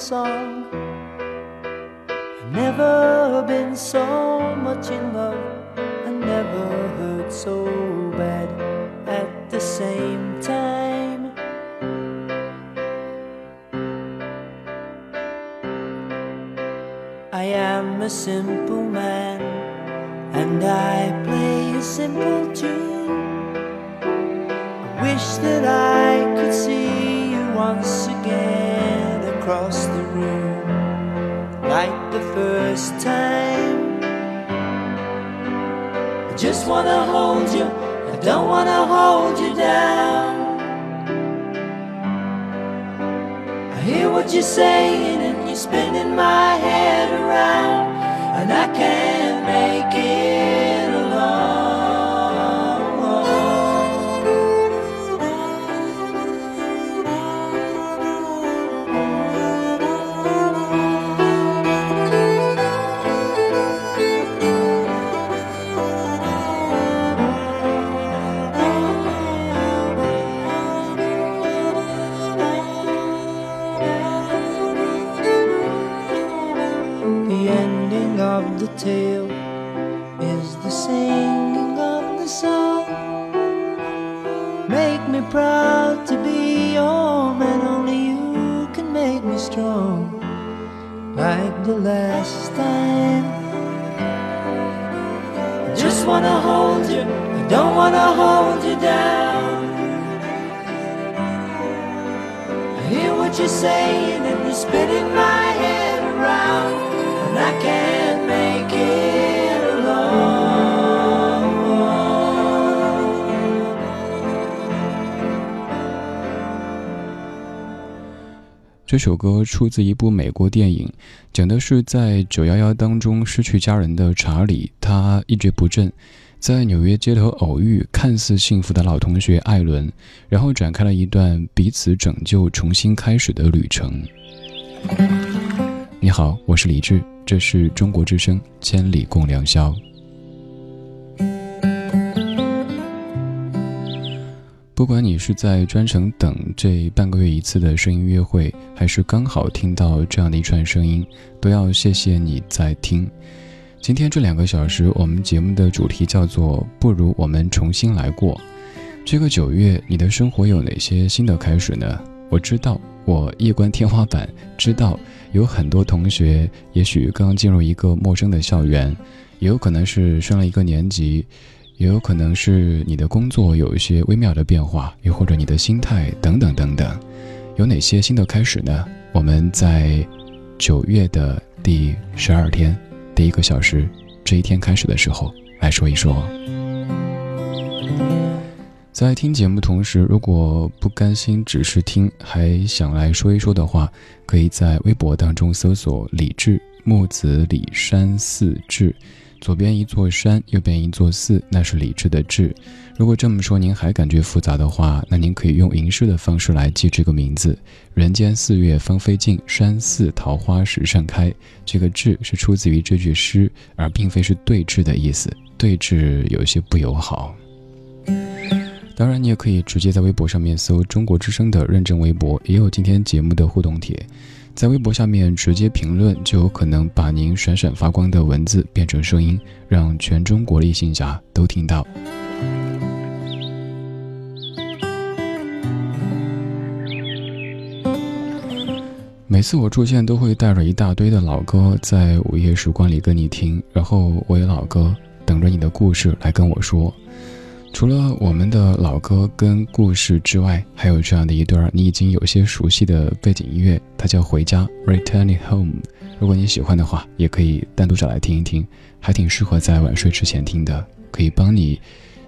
Song. I've never been so much in love, I never hurt so bad at the same time. I am a simple man, and I play a simple tune. I wish that I could see you once again first time. I just wanna hold you, I don't wanna hold you down. I hear what you're saying, and you're spinning my head around, and I can't make it don't wanna hold you down. I hear what you're saying, and you're spinning my head around, and I can't make it alone. 这首歌出自一部美国电影，讲的是在九幺幺当中失去家人的查理，他一蹶不振，在纽约街头偶遇看似幸福的老同学艾伦，然后展开了一段彼此拯救、重新开始的旅程。你好，我是李志，这是中国之声《千里共良宵》。不管你是在专程等这半个月一次的声音约会，还是刚好听到这样的一串声音，都要谢谢你在听。今天这两个小时，我们节目的主题叫做“不如我们重新来过”。这个九月，你的生活有哪些新的开始呢？我知道，我夜观天花板，知道有很多同学也许刚进入一个陌生的校园，也有可能是升了一个年级。也有可能是你的工作有一些微妙的变化，又或者你的心态等等等等，有哪些新的开始呢？我们在九月的第十二天，第一个小时，这一天开始的时候来说一说。在听节目同时，如果不甘心只是听，还想来说一说的话，可以在微博当中搜索“李志木子李山四志”。左边一座山，右边一座寺，那是理智的智。如果这么说您还感觉复杂的话，那您可以用吟诗的方式来记这个名字：人间四月芳菲尽，山寺桃花始盛开。这个智是出自于这句诗，而并非是对峙的意思。对峙有些不友好。当然，你也可以直接在微博上面搜“中国之声”的认证微博，也有今天节目的互动帖，在微博下面直接评论，就有可能把您闪闪发光的文字变成声音，让全中国立信侠都听到。每次我出现，都会带着一大堆的老歌，在午夜时光里跟你听，然后我有老歌等着你的故事来跟我说。除了我们的老歌跟故事之外，还有这样的一段你已经有些熟悉的背景音乐，它叫《回家》（Returning Home）。如果你喜欢的话，也可以单独找来听一听，还挺适合在晚睡之前听的，可以帮你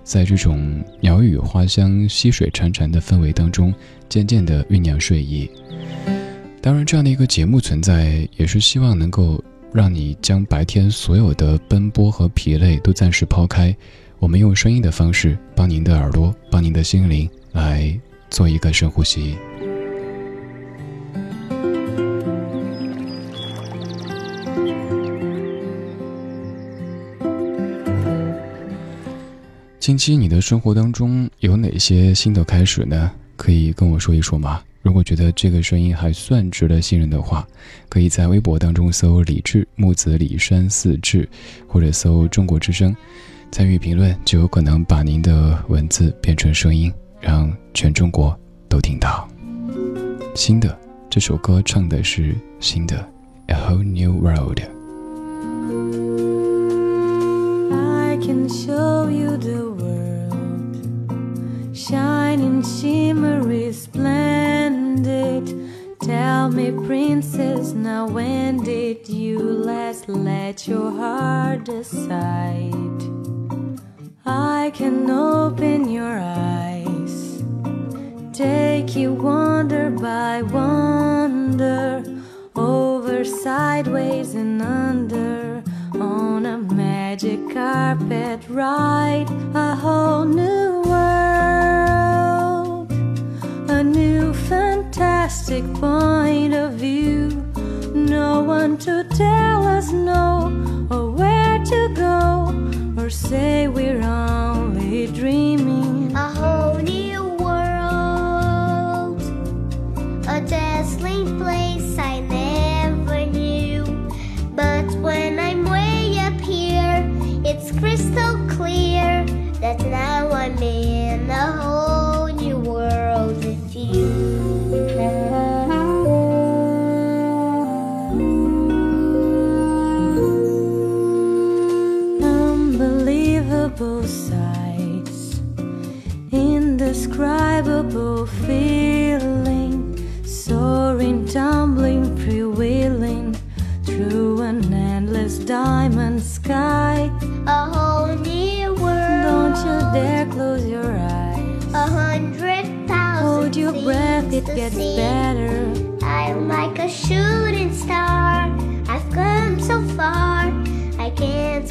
在这种鸟语花香、溪水潺潺的氛围当中，渐渐地酝酿睡意。当然，这样的一个节目存在，也是希望能够让你将白天所有的奔波和疲累都暂时抛开。我们用声音的方式，帮您的耳朵，帮您的心灵来做一个深呼吸。近期你的生活当中有哪些新的开始呢？可以跟我说一说吗？如果觉得这个声音还算值得信任的话，可以在微博当中搜“李志木子李山四志”，或者搜“中国之声”，参与评论就有可能把您的文字变成声音，让全中国都听到。新的这首歌唱的是新的，A whole new world。I can show you the world, shining, shimmery, splendid. Tell me, princess, now when did you last let your heart decide? I can open your eyes, take you wonder by wonder, over, sideways, and under on a magic carpet ride, a whole new world, a new fantastic point of view. No one to tell us no or where to go or say we're only dreaming. a whole new world, a dazzling place I never knew. But when I'm way up here, it's crystal clear that now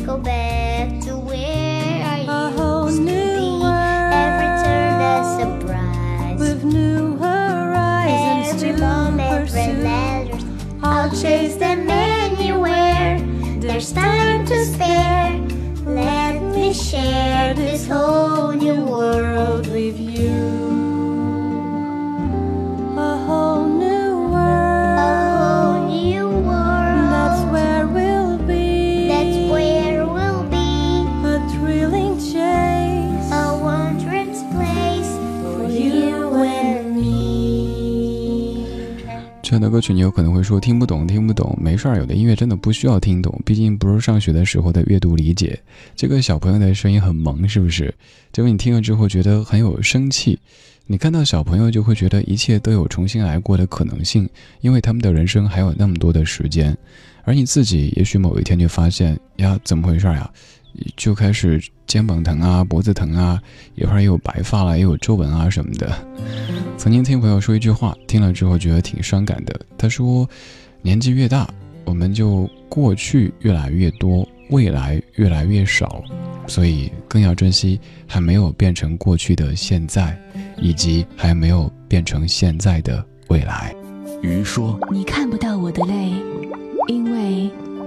go back to where I A whole used to new be. world. Every turn a surprise. With new horizons every to moment pursue. letters. I'll chase them anywhere. There's time to spare. Let me share this whole 歌曲你有可能会说听不懂，听不懂，没事儿，有的音乐真的不需要听懂，毕竟不是上学的时候的阅读理解。这个小朋友的声音很萌，是不是？结果你听了之后觉得很有生气。你看到小朋友就会觉得一切都有重新来过的可能性，因为他们的人生还有那么多的时间，而你自己也许某一天就发现呀，怎么回事呀？就开始肩膀疼啊，脖子疼啊，一会儿又有白发了，又有皱纹啊什么的。曾经听朋友说一句话，听了之后觉得挺伤感的。他说：“年纪越大，我们就过去越来越多，未来越来越少，所以更要珍惜还没有变成过去的现在，以及还没有变成现在的未来。”鱼说你看不到我的泪，因为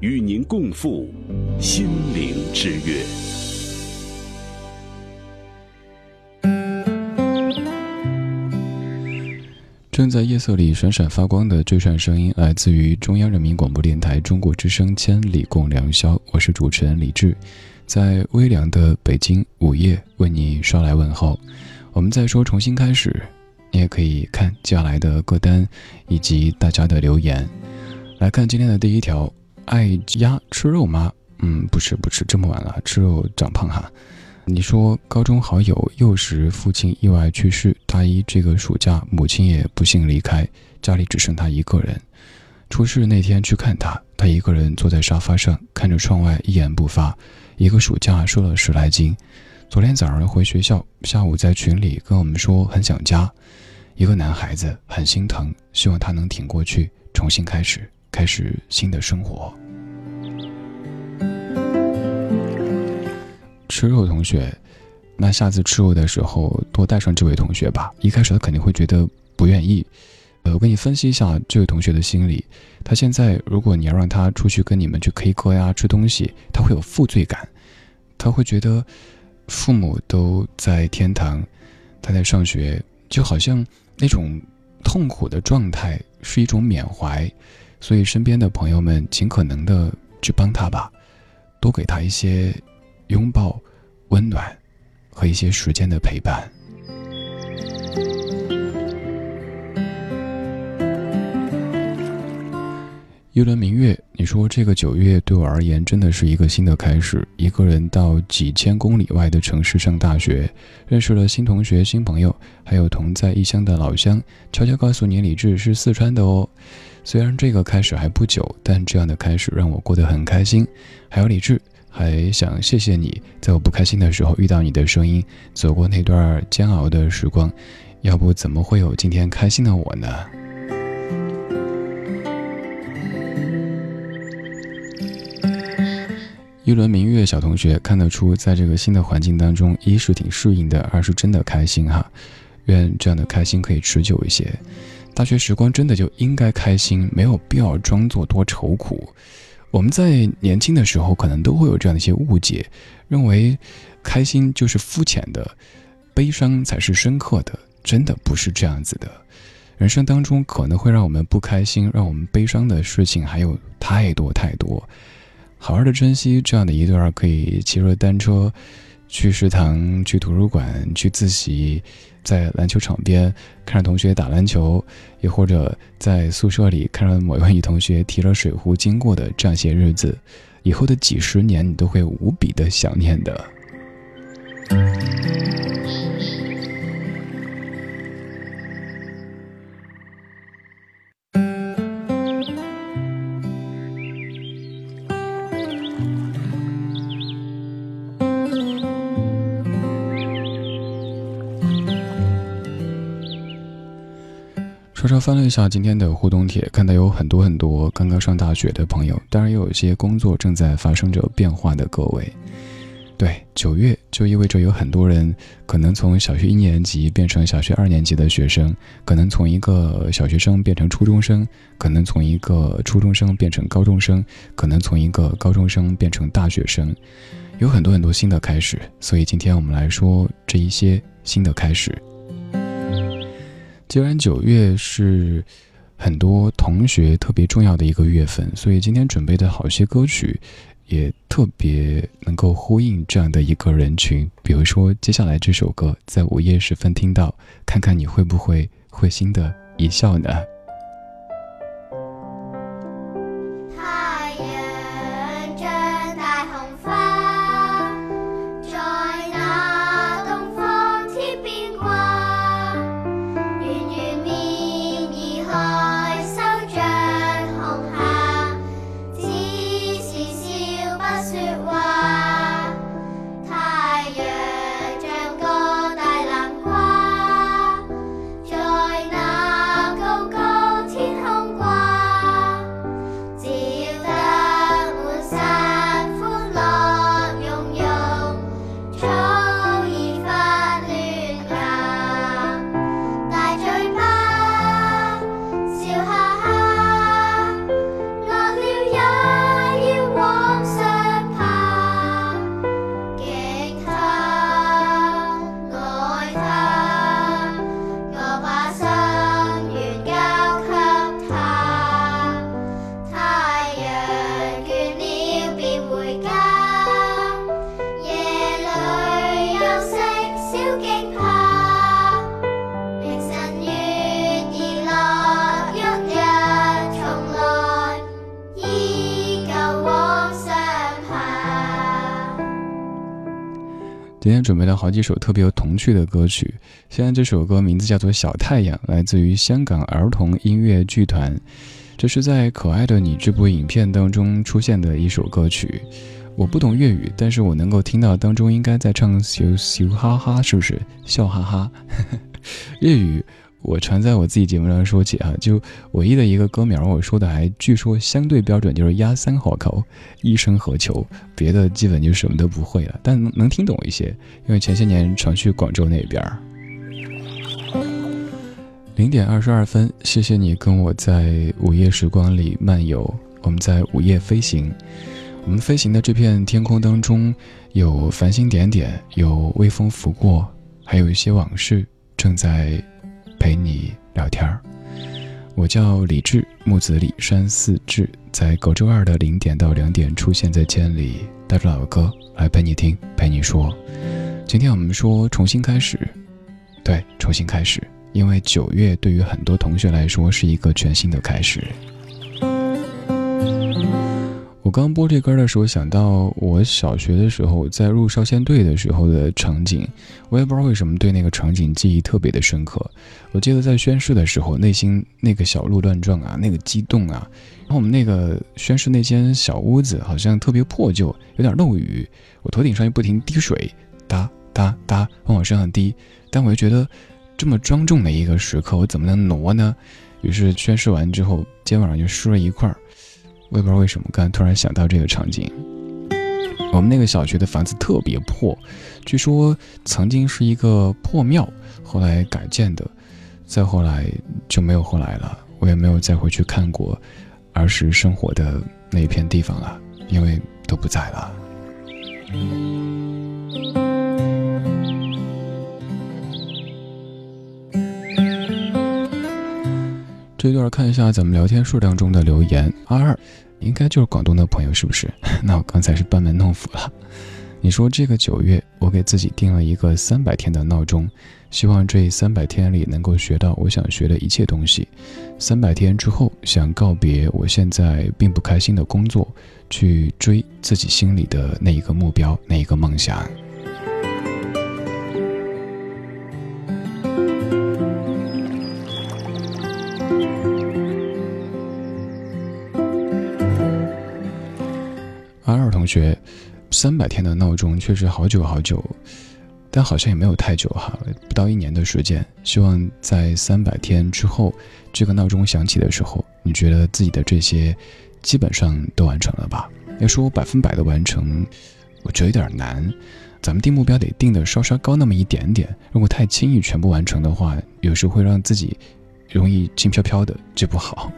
与您共赴心灵之约。正在夜色里闪闪发光的这串声音，来自于中央人民广播电台中国之声《千里共良宵》，我是主持人李志，在微凉的北京午夜为你捎来问候。我们在说重新开始，你也可以看接下来的歌单以及大家的留言。来看今天的第一条：爱鸭吃肉吗？嗯，不吃不吃，这么晚了吃肉长胖哈。你说高中好友幼时父亲意外去世，大一这个暑假母亲也不幸离开，家里只剩他一个人。出事那天去看他，他一个人坐在沙发上，看着窗外一言不发。一个暑假瘦了十来斤。昨天早上回学校，下午在群里跟我们说很想家。一个男孩子很心疼，希望他能挺过去，重新开始，开始新的生活。吃肉同学，那下次吃肉的时候多带上这位同学吧。一开始他肯定会觉得不愿意。呃，我给你分析一下这位同学的心理。他现在，如果你要让他出去跟你们去 K 歌呀、吃东西，他会有负罪感。他会觉得父母都在天堂，他在上学，就好像那种痛苦的状态是一种缅怀。所以，身边的朋友们尽可能的去帮他吧，多给他一些。拥抱、温暖和一些时间的陪伴。一轮明月，你说这个九月对我而言真的是一个新的开始。一个人到几千公里外的城市上大学，认识了新同学、新朋友，还有同在异乡的老乡。悄悄告诉你，李志是四川的哦。虽然这个开始还不久，但这样的开始让我过得很开心。还有李志。还想谢谢你，在我不开心的时候遇到你的声音，走过那段煎熬的时光，要不怎么会有今天开心的我呢？一轮明月，小同学看得出，在这个新的环境当中，一是挺适应的，二是真的开心哈。愿这样的开心可以持久一些。大学时光真的就应该开心，没有必要装作多愁苦。我们在年轻的时候，可能都会有这样的一些误解，认为开心就是肤浅的，悲伤才是深刻的。真的不是这样子的。人生当中可能会让我们不开心、让我们悲伤的事情还有太多太多。好好的珍惜这样的一段可以骑着单车去食堂、去图书馆、去自习。在篮球场边看着同学打篮球，也或者在宿舍里看着某一位女同学提着水壶经过的这样些日子，以后的几十年你都会无比的想念的。稍稍翻了一下今天的互动帖，看到有很多很多刚刚上大学的朋友，当然也有一些工作正在发生着变化的各位。对，九月就意味着有很多人可能从小学一年级变成小学二年级的学生，可能从一个小学生变成初中生，可能从一个初中生变成高中生，可能从一个高中生变成大学生，有很多很多新的开始。所以今天我们来说这一些新的开始。既然九月是很多同学特别重要的一个月份，所以今天准备的好些歌曲也特别能够呼应这样的一个人群。比如说接下来这首歌，在午夜时分听到，看看你会不会会心的一笑呢？今天准备了好几首特别有童趣的歌曲。现在这首歌名字叫做《小太阳》，来自于香港儿童音乐剧团。这是在《可爱的你》这部影片当中出现的一首歌曲。我不懂粤语，但是我能够听到当中应该在唱“咻咻哈哈”，是不是？笑哈哈。粤语。我常在我自己节目上说起啊，就唯一的一个歌名，我说的还据说相对标准，就是“压三好口，一生何求”，别的基本就什么都不会了，但能能听懂一些，因为前些年常去广州那边。零点二十二分，谢谢你跟我在午夜时光里漫游，我们在午夜飞行，我们飞行的这片天空当中有繁星点点，有微风拂过，还有一些往事正在。陪你聊天儿，我叫李志，木子李山寺志，在隔周二的零点到两点出现在千里，带着老歌来陪你听，陪你说。今天我们说重新开始，对，重新开始，因为九月对于很多同学来说是一个全新的开始。我刚播这歌的时候，想到我小学的时候在入少先队的时候的场景，我也不知道为什么对那个场景记忆特别的深刻。我记得在宣誓的时候，内心那个小鹿乱撞啊，那个激动啊。然后我们那个宣誓那间小屋子好像特别破旧，有点漏雨，我头顶上又不停滴水，哒哒哒往我身上滴。但我又觉得这么庄重的一个时刻，我怎么能挪呢？于是宣誓完之后，肩膀上就湿了一块儿。我也不知道为什么，刚突然想到这个场景。我们那个小学的房子特别破，据说曾经是一个破庙，后来改建的，再后来就没有后来了。我也没有再回去看过儿时生活的那一片地方了，因为都不在了。这段看一下咱们聊天数当中的留言，阿二，应该就是广东的朋友，是不是？那我刚才是班门弄斧了。你说这个九月，我给自己定了一个三百天的闹钟，希望这三百天里能够学到我想学的一切东西。三百天之后，想告别我现在并不开心的工作，去追自己心里的那一个目标，那一个梦想。学三百天的闹钟确实好久好久，但好像也没有太久哈，不到一年的时间。希望在三百天之后，这个闹钟响起的时候，你觉得自己的这些基本上都完成了吧？要说百分百的完成，我觉得有点难。咱们定目标得定的稍稍高那么一点点。如果太轻易全部完成的话，有时候会让自己容易轻飘飘的，这不好。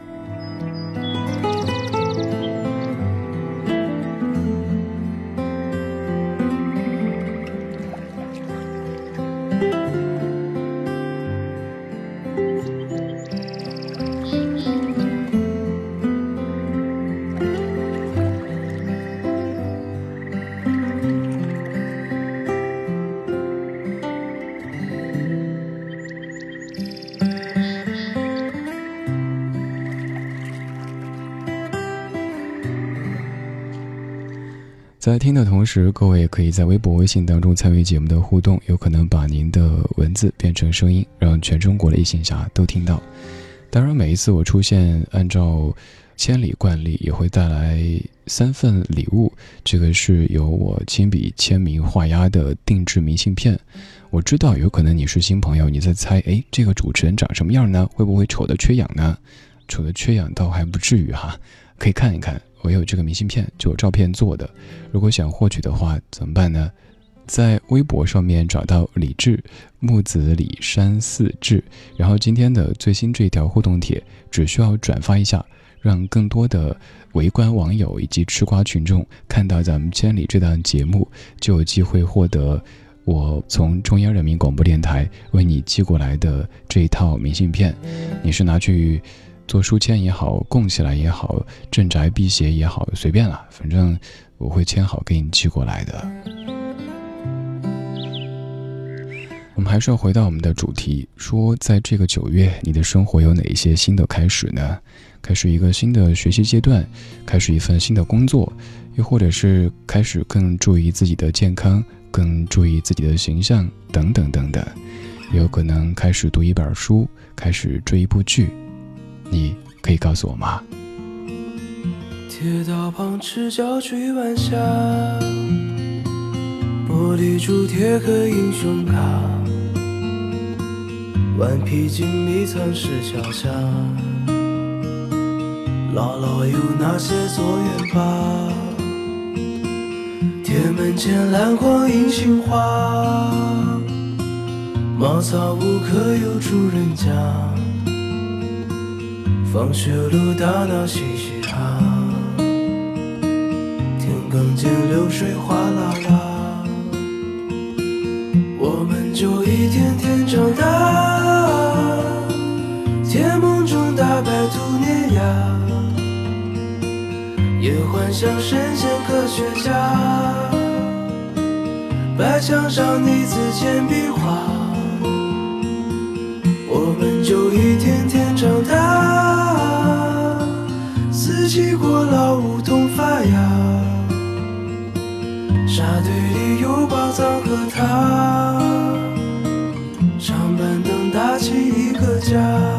在听的同时，各位也可以在微博、微信当中参与节目的互动，有可能把您的文字变成声音，让全中国的异性侠都听到。当然，每一次我出现，按照千里惯例，也会带来三份礼物。这个是由我亲笔签名画押的定制明信片。我知道有可能你是新朋友，你在猜，哎，这个主持人长什么样呢？会不会丑的缺氧呢？丑的缺氧倒还不至于哈，可以看一看。我有这个明信片，就有照片做的。如果想获取的话，怎么办呢？在微博上面找到李志木子李山寺志，然后今天的最新这一条互动帖，只需要转发一下，让更多的围观网友以及吃瓜群众看到咱们千里这档节目，就有机会获得我从中央人民广播电台为你寄过来的这一套明信片。你是拿去？做书签也好，供起来也好，镇宅辟邪也好，随便了，反正我会签好给你寄过来的。我们还是要回到我们的主题，说在这个九月，你的生活有哪一些新的开始呢？开始一个新的学习阶段，开始一份新的工作，又或者是开始更注意自己的健康，更注意自己的形象等等等等，也有可能开始读一本书，开始追一部剧，你可以告诉我吗？铁道旁赤脚追晚霞，玻璃珠贴个英雄卡，顽皮筋迷藏石桥下，姥姥有那些作业吧？铁门前篮筐银杏花，茅草屋可有住人家？放学路打闹嘻嘻哈。更见流水哗啦啦，我们就一天天长大，甜梦中大白兔年牙，也幻想神仙科学家，白墙上泥字简笔画，我们就一天天长大，四季过老梧桐发芽。沙堆里有宝藏和他，长板凳搭起一个家。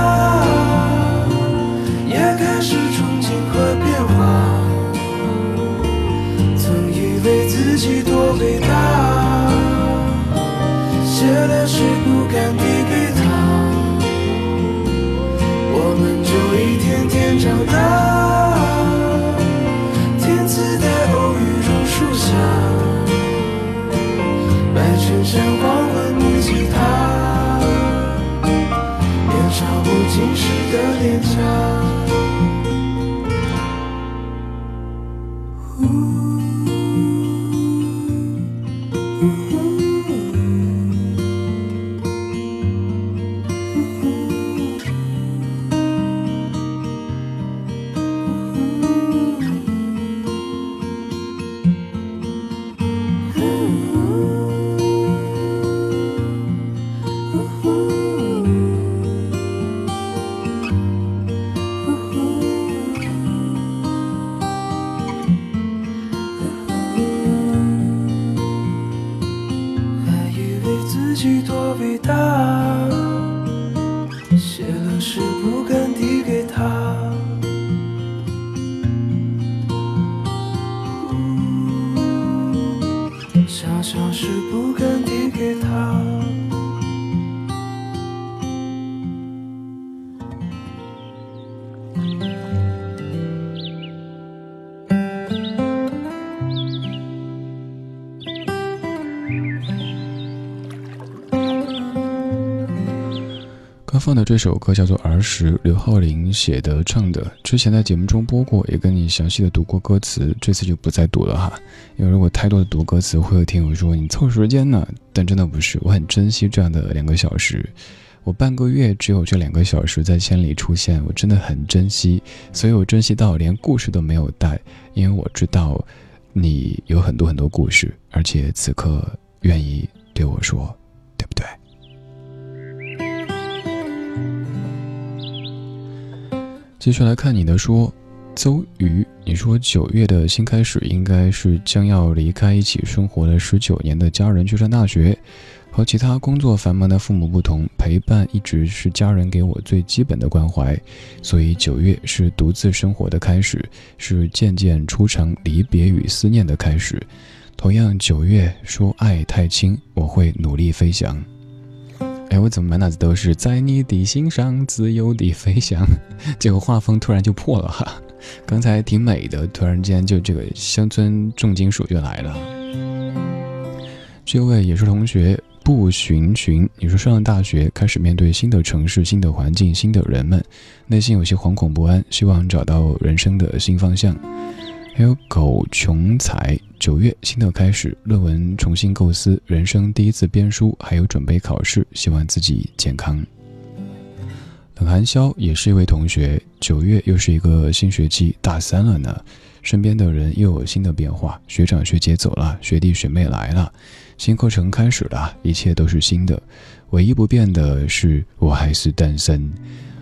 写了诗不敢递给他，我们就一天天长大。天赐的偶遇榕树下，白衬衫黄昏木吉他，年少不经事的脸颊。放的这首歌叫做《儿时》，刘浩林写的唱的。之前在节目中播过，也跟你详细的读过歌词，这次就不再读了哈。因为如果太多的读歌词，会有听友说你凑时间呢。但真的不是，我很珍惜这样的两个小时。我半个月只有这两个小时在千里出现，我真的很珍惜。所以我珍惜到连故事都没有带，因为我知道你有很多很多故事，而且此刻愿意对我说，对不对？继续来看你的说，邹瑜，你说九月的新开始应该是将要离开一起生活了十九年的家人去上大学。和其他工作繁忙的父母不同，陪伴一直是家人给我最基本的关怀。所以九月是独自生活的开始，是渐渐初尝离别与思念的开始。同样，九月说爱太轻，我会努力飞翔。哎，我怎么满脑子都是在你的心上自由地飞翔？结果画风突然就破了哈。刚才挺美的，突然间就这个乡村重金属就来了。这位也是同学，不寻寻，你说上了大学，开始面对新的城市、新的环境、新的人们，内心有些惶恐不安，希望找到人生的新方向。还有狗穷才，九月新的开始，论文重新构思，人生第一次编书，还有准备考试，希望自己健康。冷寒宵也是一位同学，九月又是一个新学期，大三了呢，身边的人又有新的变化，学长学姐走了，学弟学妹来了，新课程开始了，一切都是新的，唯一不变的是我还是单身。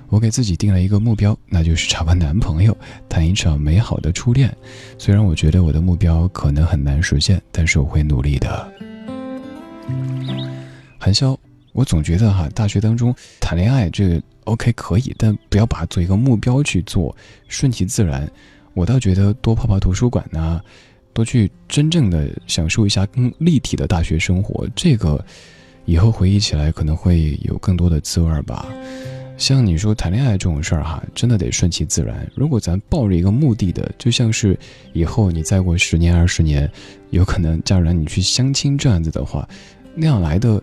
我给自己定了一个目标，那就是找个男朋友，谈一场美好的初恋。虽然我觉得我的目标可能很难实现，但是我会努力的。韩潇，我总觉得哈，大学当中谈恋爱这 OK 可以，但不要把它做一个目标去做，顺其自然。我倒觉得多泡泡图书馆呐，多去真正的享受一下更立体的大学生活，这个以后回忆起来可能会有更多的滋味吧。像你说谈恋爱这种事儿哈，真的得顺其自然。如果咱抱着一个目的的，就像是以后你再过十年二十年，有可能嫁人你去相亲这样子的话，那样来的，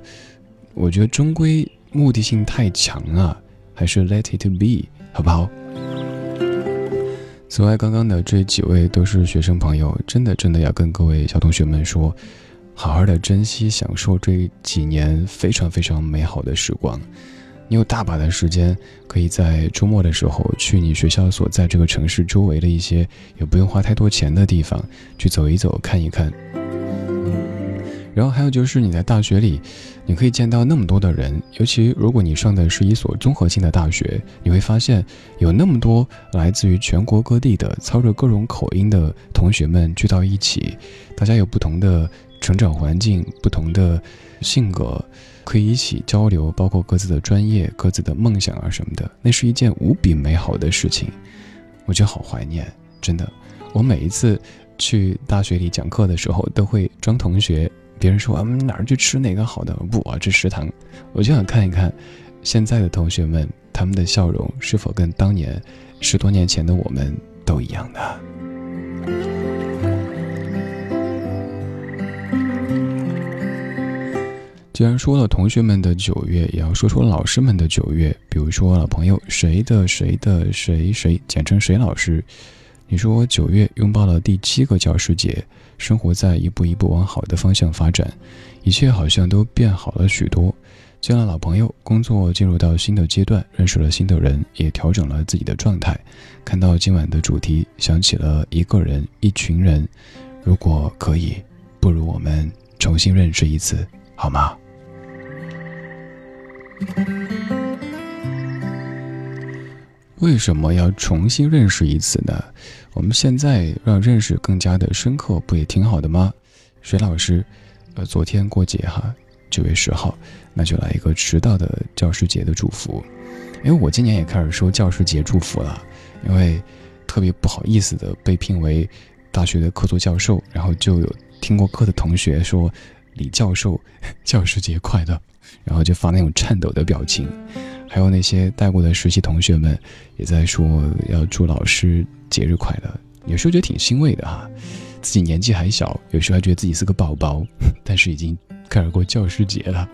我觉得终归目的性太强了，还是 let it be 好不好？此外，刚刚的这几位都是学生朋友，真的真的要跟各位小同学们说，好好的珍惜享受这几年非常非常美好的时光。你有大把的时间，可以在周末的时候去你学校所在这个城市周围的一些也不用花太多钱的地方去走一走、看一看。然后还有就是你在大学里，你可以见到那么多的人，尤其如果你上的是一所综合性的大学，你会发现有那么多来自于全国各地的操着各种口音的同学们聚到一起，大家有不同的成长环境、不同的性格。可以一起交流，包括各自的专业、各自的梦想啊什么的，那是一件无比美好的事情。我觉得好怀念，真的。我每一次去大学里讲课的时候，都会装同学。别人说啊，哪儿去吃哪个好的？不啊，这食堂。我就想看一看，现在的同学们，他们的笑容是否跟当年十多年前的我们都一样的。既然说了同学们的九月，也要说说老师们的九月。比如说老朋友谁的谁的谁谁，简称谁老师。你说九月拥抱了第七个教师节，生活在一步一步往好的方向发展，一切好像都变好了许多。见了老朋友，工作进入到新的阶段，认识了新的人，也调整了自己的状态。看到今晚的主题，想起了一个人，一群人。如果可以，不如我们重新认识一次，好吗？为什么要重新认识一次呢？我们现在让认识更加的深刻，不也挺好的吗？水老师，呃，昨天过节哈，九月十号，那就来一个迟到的教师节的祝福。因为我今年也开始收教师节祝福了，因为特别不好意思的被聘为大学的客座教授，然后就有听过课的同学说李教授 教师节快乐。然后就发那种颤抖的表情，还有那些带过的实习同学们也在说要祝老师节日快乐。有时候觉得挺欣慰的哈，自己年纪还小，有时候还觉得自己是个宝宝，但是已经开始过教师节了。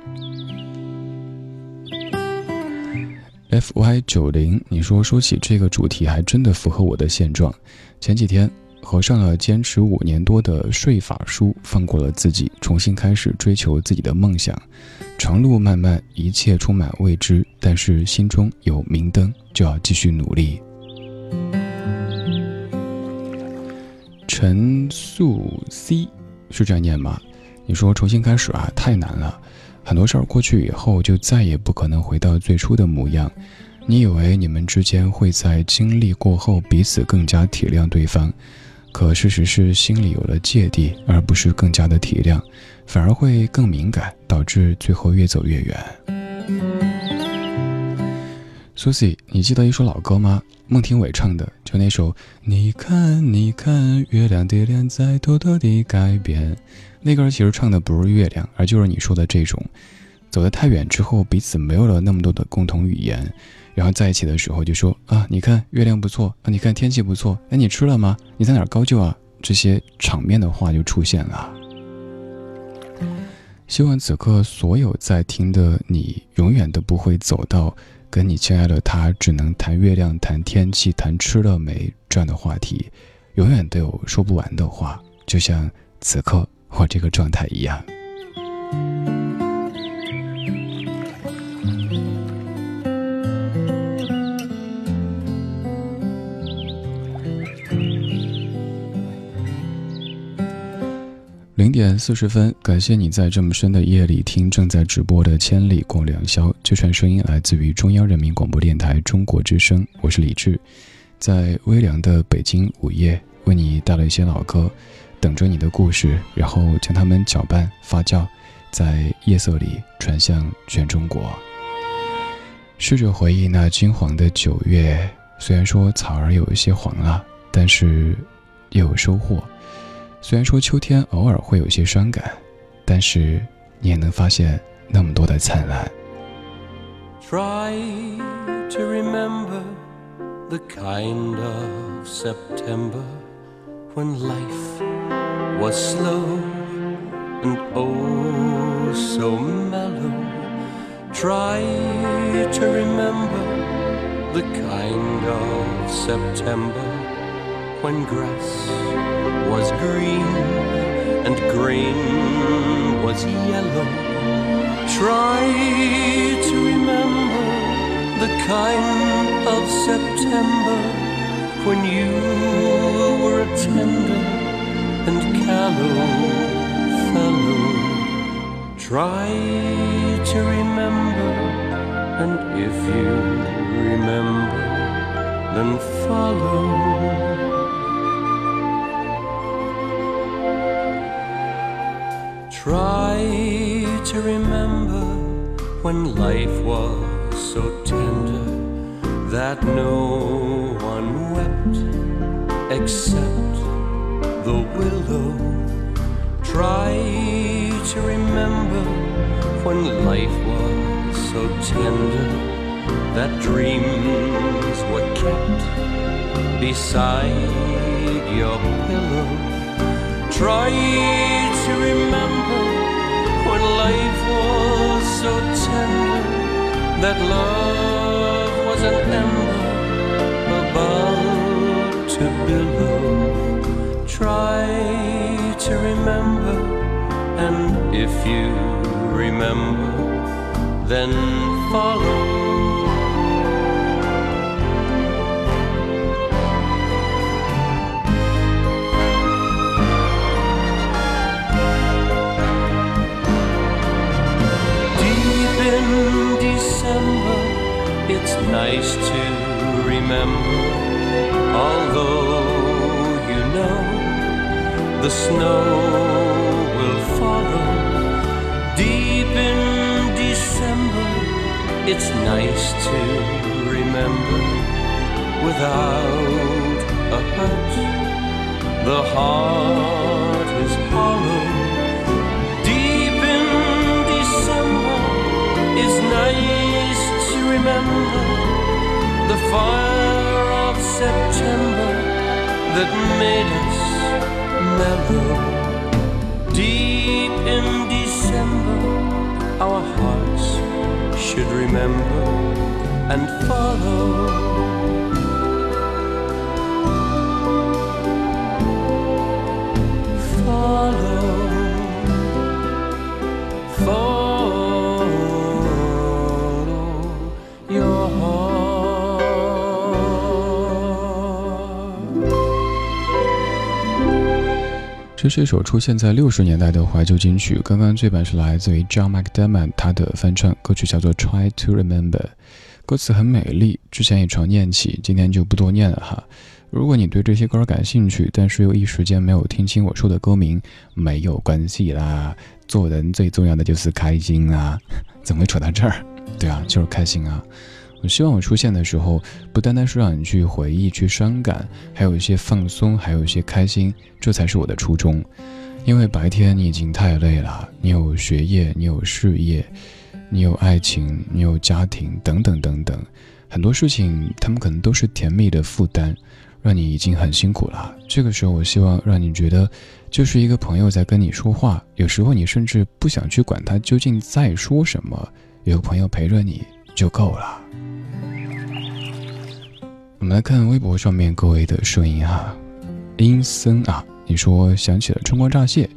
F Y 九零，你说说起这个主题还真的符合我的现状。前几天。合上了坚持五年多的税法书，放过了自己，重新开始追求自己的梦想。长路漫漫，一切充满未知，但是心中有明灯，就要继续努力。陈素 C 是这样念吗？你说重新开始啊，太难了。很多事儿过去以后，就再也不可能回到最初的模样。你以为你们之间会在经历过后彼此更加体谅对方，可事实是心里有了芥蒂，而不是更加的体谅，反而会更敏感，导致最后越走越远。Susie，你记得一首老歌吗？孟庭苇唱的，就那首《你看你看月亮的脸在偷偷地改变》。那歌其实唱的不是月亮，而就是你说的这种，走得太远之后，彼此没有了那么多的共同语言。然后在一起的时候就说啊，你看月亮不错啊，你看天气不错，哎，你吃了吗？你在哪儿高就啊？这些场面的话就出现了。希望此刻所有在听的你，永远都不会走到跟你亲爱的他只能谈月亮、谈天气、谈吃了没这样的话题，永远都有说不完的话，就像此刻我这个状态一样。零点四十分，感谢你在这么深的夜里听正在直播的《千里共良宵》。这串声音来自于中央人民广播电台中国之声，我是李志，在微凉的北京午夜为你带来一些老歌，等着你的故事，然后将它们搅拌发酵，在夜色里传向全中国。试着回忆那金黄的九月，虽然说草儿有一些黄了，但是也有收获。虽然说秋天偶尔会有些伤感，但是你也能发现那么多的灿烂。Try to remember the kind of September when life was slow and oh so mellow. Try to remember the kind of September when grass was green and green was yellow. Try to remember the kind of September when you were a tender and callow fellow. Try to remember, and if you remember, then follow. To remember when life was so tender that no one wept except the willow. Try to remember when life was so tender that dreams were kept beside your pillow. Try to remember life was so tender that love was an ember about to billow. Try to remember, and if you remember, then follow. December, it's nice to remember, although you know the snow will follow. Deep in December, it's nice to remember without a hurt. The heart is hollow. Deep in December is nice remember the fire of September that made us mellow. Deep in December, our hearts should remember and follow. 这是一首出现在六十年代的怀旧金曲。刚刚这版是来自于 John McDermott 他的翻唱，歌曲叫做《Try to Remember》。歌词很美丽，之前也常念起，今天就不多念了哈。如果你对这些歌感兴趣，但是又一时间没有听清我说的歌名，没有关系啦。做人最重要的就是开心啊！怎么会扯到这儿？对啊，就是开心啊！我希望我出现的时候，不单单是让你去回忆、去伤感，还有一些放松，还有一些开心，这才是我的初衷。因为白天你已经太累了，你有学业，你有事业，你有爱情，你有家庭，等等等等，很多事情他们可能都是甜蜜的负担。让你已经很辛苦了。这个时候，我希望让你觉得，就是一个朋友在跟你说话。有时候你甚至不想去管他究竟在说什么，有个朋友陪着你就够了。我们来看微博上面各位的声音哈，阴森啊，你说想起了春光乍泄，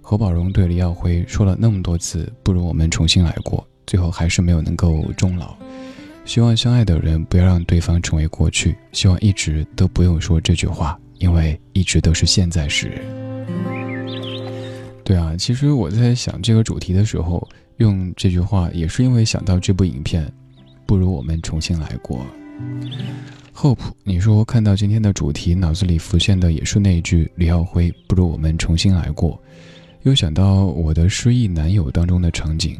何宝荣对李耀辉说了那么多次，不如我们重新来过，最后还是没有能够终老。希望相爱的人不要让对方成为过去，希望一直都不用说这句话，因为一直都是现在时。对啊，其实我在想这个主题的时候，用这句话也是因为想到这部影片，不如我们重新来过。Hope，你说看到今天的主题，脑子里浮现的也是那一句李耀辉，不如我们重新来过，又想到我的失忆男友当中的场景。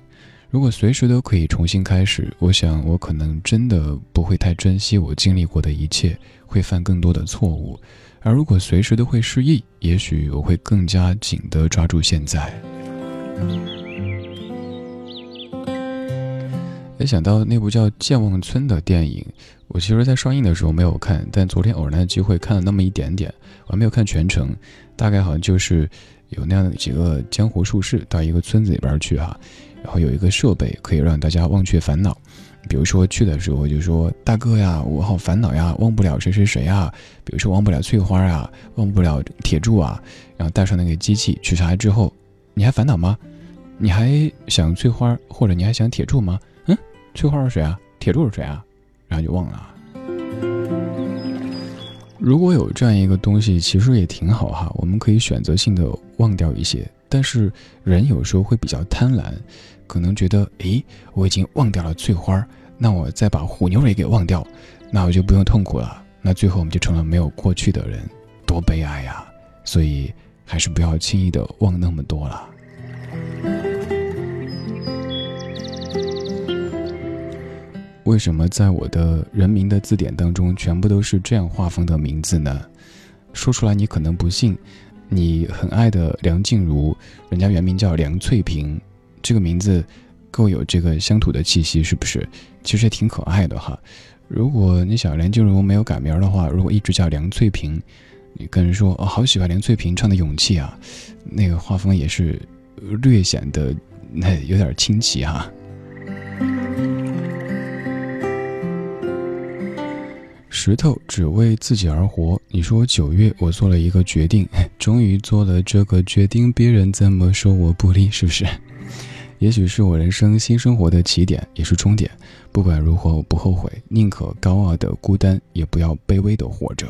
如果随时都可以重新开始，我想我可能真的不会太珍惜我经历过的一切，会犯更多的错误。而如果随时都会失忆，也许我会更加紧的抓住现在。没想到那部叫《健忘村》的电影，我其实在上映的时候没有看，但昨天偶然的机会看了那么一点点，我还没有看全程。大概好像就是有那样的几个江湖术士到一个村子里边去哈。然后有一个设备可以让大家忘却烦恼，比如说去的时候就说大哥呀，我好烦恼呀，忘不了谁谁谁啊，比如说忘不了翠花啊，忘不了铁柱啊，然后带上那个机器取下来之后，你还烦恼吗？你还想翠花或者你还想铁柱吗？嗯，翠花是谁啊？铁柱是谁啊？然后就忘了。如果有这样一个东西，其实也挺好哈，我们可以选择性的忘掉一些，但是人有时候会比较贪婪。可能觉得，诶，我已经忘掉了翠花，那我再把虎妞也给忘掉，那我就不用痛苦了。那最后我们就成了没有过去的人，多悲哀呀！所以还是不要轻易的忘那么多了。为什么在我的人名的字典当中全部都是这样画风的名字呢？说出来你可能不信，你很爱的梁静茹，人家原名叫梁翠萍。这个名字够有这个乡土的气息，是不是？其实也挺可爱的哈。如果你想梁静茹没有改名的话，如果一直叫梁翠萍，你跟人说哦，好喜欢梁翠萍唱的《勇气》啊，那个画风也是略显得那有点清奇哈。石头只为自己而活。你说九月我做了一个决定，终于做了这个决定，别人怎么说我不理，是不是？也许是我人生新生活的起点，也是终点。不管如何，我不后悔，宁可高傲的孤单，也不要卑微的活着。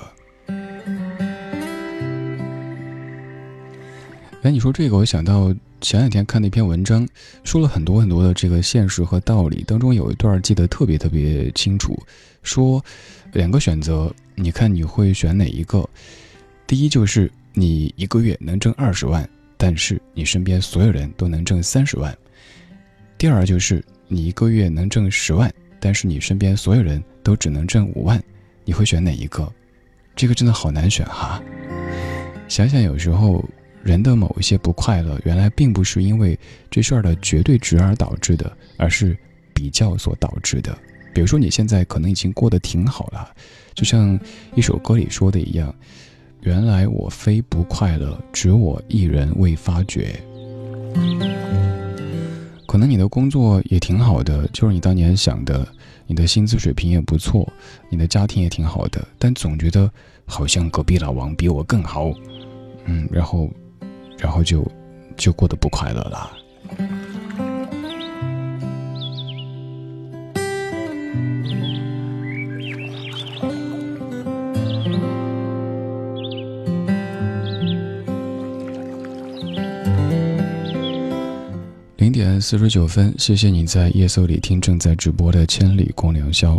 哎，你说这个，我想到前两天看那篇文章，说了很多很多的这个现实和道理。当中有一段记得特别特别清楚，说两个选择，你看你会选哪一个？第一就是你一个月能挣二十万，但是你身边所有人都能挣三十万。第二就是你一个月能挣十万，但是你身边所有人都只能挣五万，你会选哪一个？这个真的好难选哈。想想有时候人的某一些不快乐，原来并不是因为这事儿的绝对值而导致的，而是比较所导致的。比如说你现在可能已经过得挺好了，就像一首歌里说的一样：“原来我非不快乐，只我一人未发觉。”可能你的工作也挺好的，就是你当年想的，你的薪资水平也不错，你的家庭也挺好的，但总觉得好像隔壁老王比我更好，嗯，然后，然后就就过得不快乐了。四十九分，谢谢你在夜色里听正在直播的《千里共良宵》。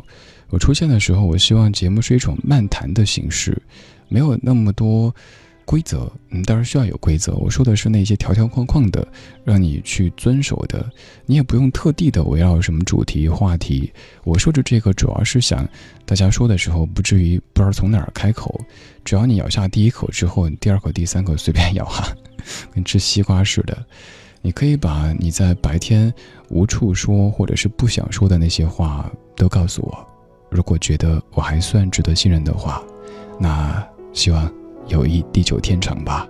我出现的时候，我希望节目是一种漫谈的形式，没有那么多规则。嗯，当然需要有规则。我说的是那些条条框框的，让你去遵守的。你也不用特地的围绕什么主题话题。我说的这个主要是想大家说的时候不至于不知道从哪儿开口。只要你咬下第一口之后，你第二口、第三口随便咬哈，跟吃西瓜似的。你可以把你在白天无处说或者是不想说的那些话都告诉我。如果觉得我还算值得信任的话，那希望友谊地久天长吧。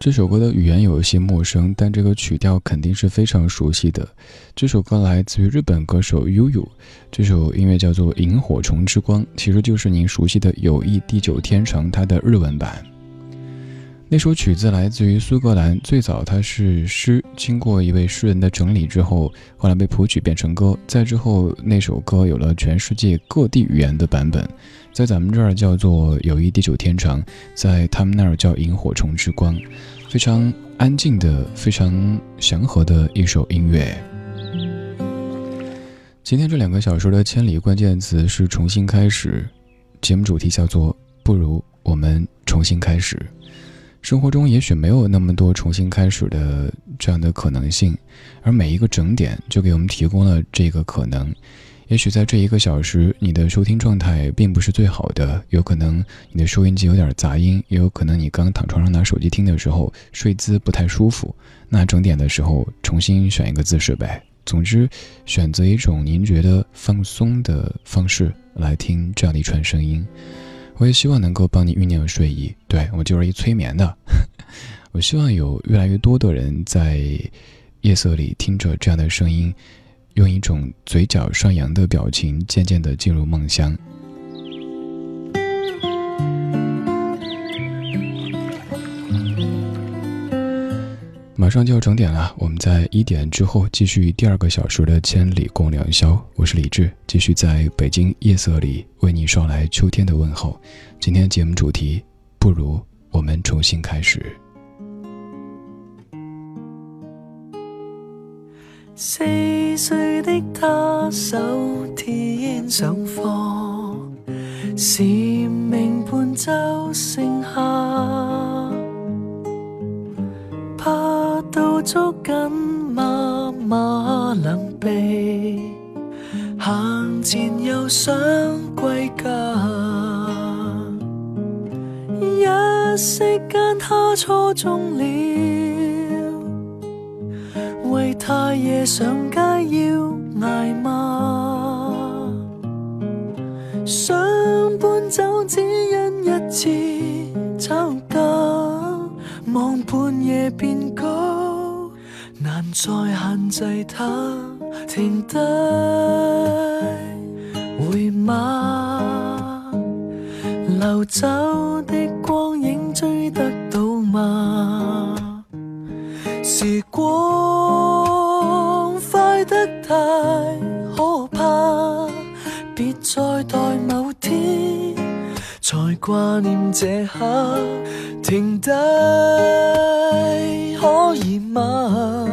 这首歌的语言有一些陌生，但这个曲调肯定是非常熟悉的。这首歌来自于日本歌手悠悠，这首音乐叫做《萤火虫之光》，其实就是您熟悉的《友谊地久天长》它的日文版。那首曲子来自于苏格兰，最早它是诗，经过一位诗人的整理之后，后来被谱曲变成歌，再之后那首歌有了全世界各地语言的版本，在咱们这儿叫做《友谊地久天长》，在他们那儿叫《萤火虫之光》，非常安静的、非常祥和的一首音乐。今天这两个小时的千里关键词是重新开始，节目主题叫做“不如我们重新开始”。生活中也许没有那么多重新开始的这样的可能性，而每一个整点就给我们提供了这个可能。也许在这一个小时，你的收听状态并不是最好的，有可能你的收音机有点杂音，也有可能你刚躺床上拿手机听的时候睡姿不太舒服。那整点的时候重新选一个姿势呗。总之，选择一种您觉得放松的方式来听这样的一串声音。我也希望能够帮你酝酿睡意，对我就是一催眠的。我希望有越来越多的人在夜色里听着这样的声音，用一种嘴角上扬的表情，渐渐地进入梦乡。马上就要整点了，我们在一点之后继续第二个小时的千里共良宵。我是李志，继续在北京夜色里为你捎来秋天的问候。今天节目主题，不如我们重新开始。四岁的他手天上課，是命伴奏盛夏。怕到捉緊媽媽能避，行前又想歸家。一息間他初中了，太夜上街要挨罵，想搬走只因一次吵架。望半夜變高，難再限制他停低。回馬流走掛念這刻。停低可以嗎？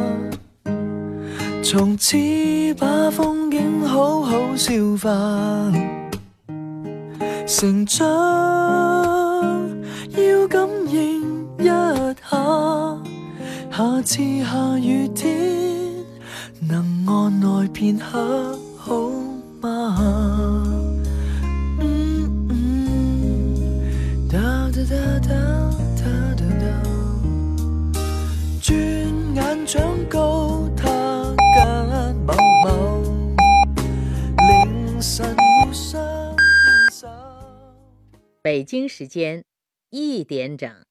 從此把風景好好消化，成長要感應一下。下次下雨天能按耐片刻好嗎？北京时间一点整。